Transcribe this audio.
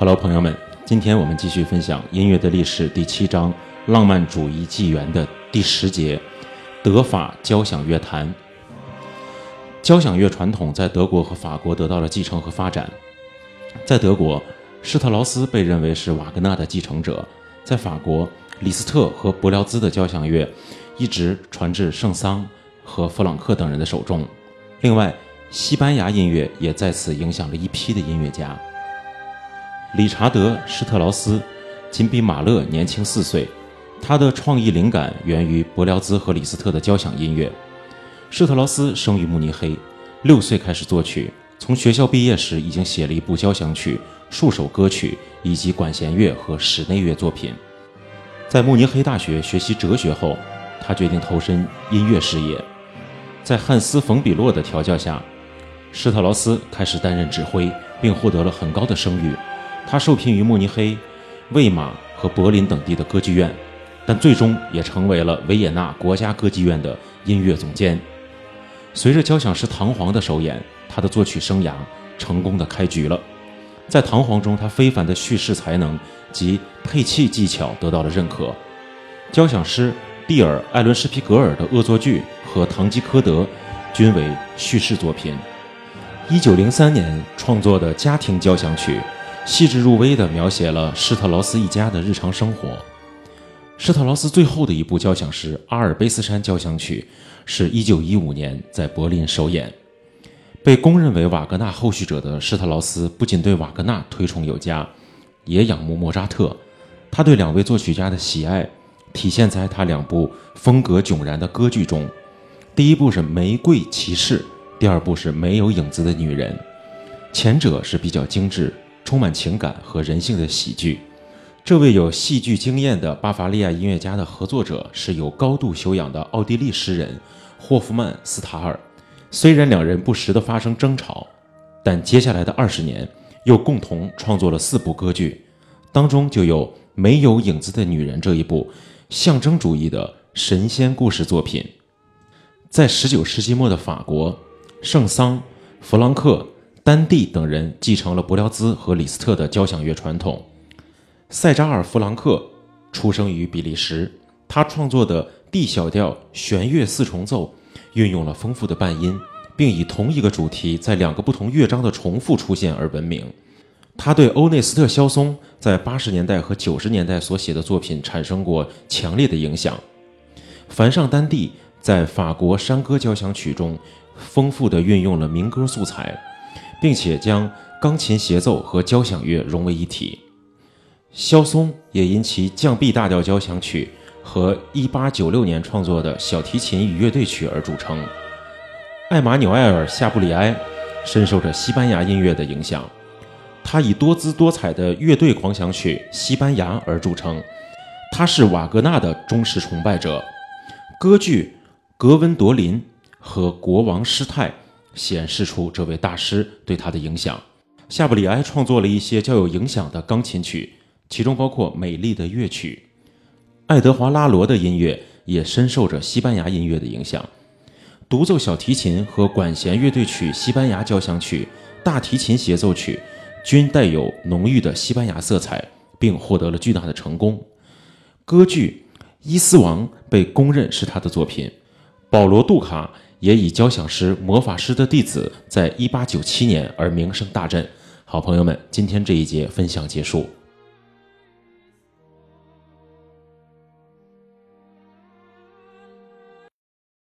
Hello，朋友们，今天我们继续分享音乐的历史第七章《浪漫主义纪元》的第十节——德法交响乐坛。交响乐传统在德国和法国得到了继承和发展。在德国，施特劳斯被认为是瓦格纳的继承者；在法国，李斯特和伯辽兹的交响乐一直传至圣桑和弗朗克等人的手中。另外，西班牙音乐也在此影响了一批的音乐家。理查德·施特劳斯仅比马勒年轻四岁，他的创意灵感源于伯辽兹和李斯特的交响音乐。施特劳斯生于慕尼黑，六岁开始作曲，从学校毕业时已经写了一部交响曲、数首歌曲以及管弦乐和室内乐作品。在慕尼黑大学学习哲学后，他决定投身音乐事业。在汉斯·冯·比洛的调教下，施特劳斯开始担任指挥，并获得了很高的声誉。他受聘于慕尼黑、魏玛和柏林等地的歌剧院，但最终也成为了维也纳国家歌剧院的音乐总监。随着交响诗《唐璜》的首演，他的作曲生涯成功的开局了。在《唐璜》中，他非凡的叙事才能及配器技巧得到了认可。交响诗蒂尔·艾伦施皮格尔的恶作剧和《堂吉诃德》均为叙事作品。一九零三年创作的家庭交响曲。细致入微地描写了施特劳斯一家的日常生活。施特劳斯最后的一部交响诗《阿尔卑斯山交响曲》是一九一五年在柏林首演。被公认为瓦格纳后续者的施特劳斯不仅对瓦格纳推崇有加，也仰慕莫扎特。他对两位作曲家的喜爱体现在他两部风格迥然的歌剧中：第一部是《玫瑰骑士》，第二部是《没有影子的女人》。前者是比较精致。充满情感和人性的喜剧，这位有戏剧经验的巴伐利亚音乐家的合作者是有高度修养的奥地利诗人霍夫曼斯塔尔。虽然两人不时地发生争吵，但接下来的二十年又共同创作了四部歌剧，当中就有《没有影子的女人》这一部象征主义的神仙故事作品。在19世纪末的法国，圣桑、弗朗克。丹蒂等人继承了伯辽兹和李斯特的交响乐传统。塞扎尔·弗朗克出生于比利时，他创作的 D 小调弦乐四重奏运用了丰富的半音，并以同一个主题在两个不同乐章的重复出现而闻名。他对欧内斯特·肖松在八十年代和九十年代所写的作品产生过强烈的影响。凡上丹蒂在法国山歌交响曲中丰富地运用了民歌素材。并且将钢琴协奏和交响乐融为一体。肖松也因其降 B 大调交响曲和1896年创作的小提琴与乐队曲而著称。艾马纽埃尔·夏布里埃深受着西班牙音乐的影响，他以多姿多彩的乐队狂想曲《西班牙》而著称。他是瓦格纳的忠实崇拜者。歌剧《格温朵林》和《国王施泰》。显示出这位大师对他的影响。夏布里埃创作了一些较有影响的钢琴曲，其中包括《美丽的乐曲》。爱德华拉罗的音乐也深受着西班牙音乐的影响。独奏小提琴和管弦乐队曲《西班牙交响曲》、大提琴协奏曲均带有浓郁的西班牙色彩，并获得了巨大的成功。歌剧《伊斯王》被公认是他的作品。保罗·杜卡。也以交响诗《魔法师的弟子》在一八九七年而名声大振。好朋友们，今天这一节分享结束。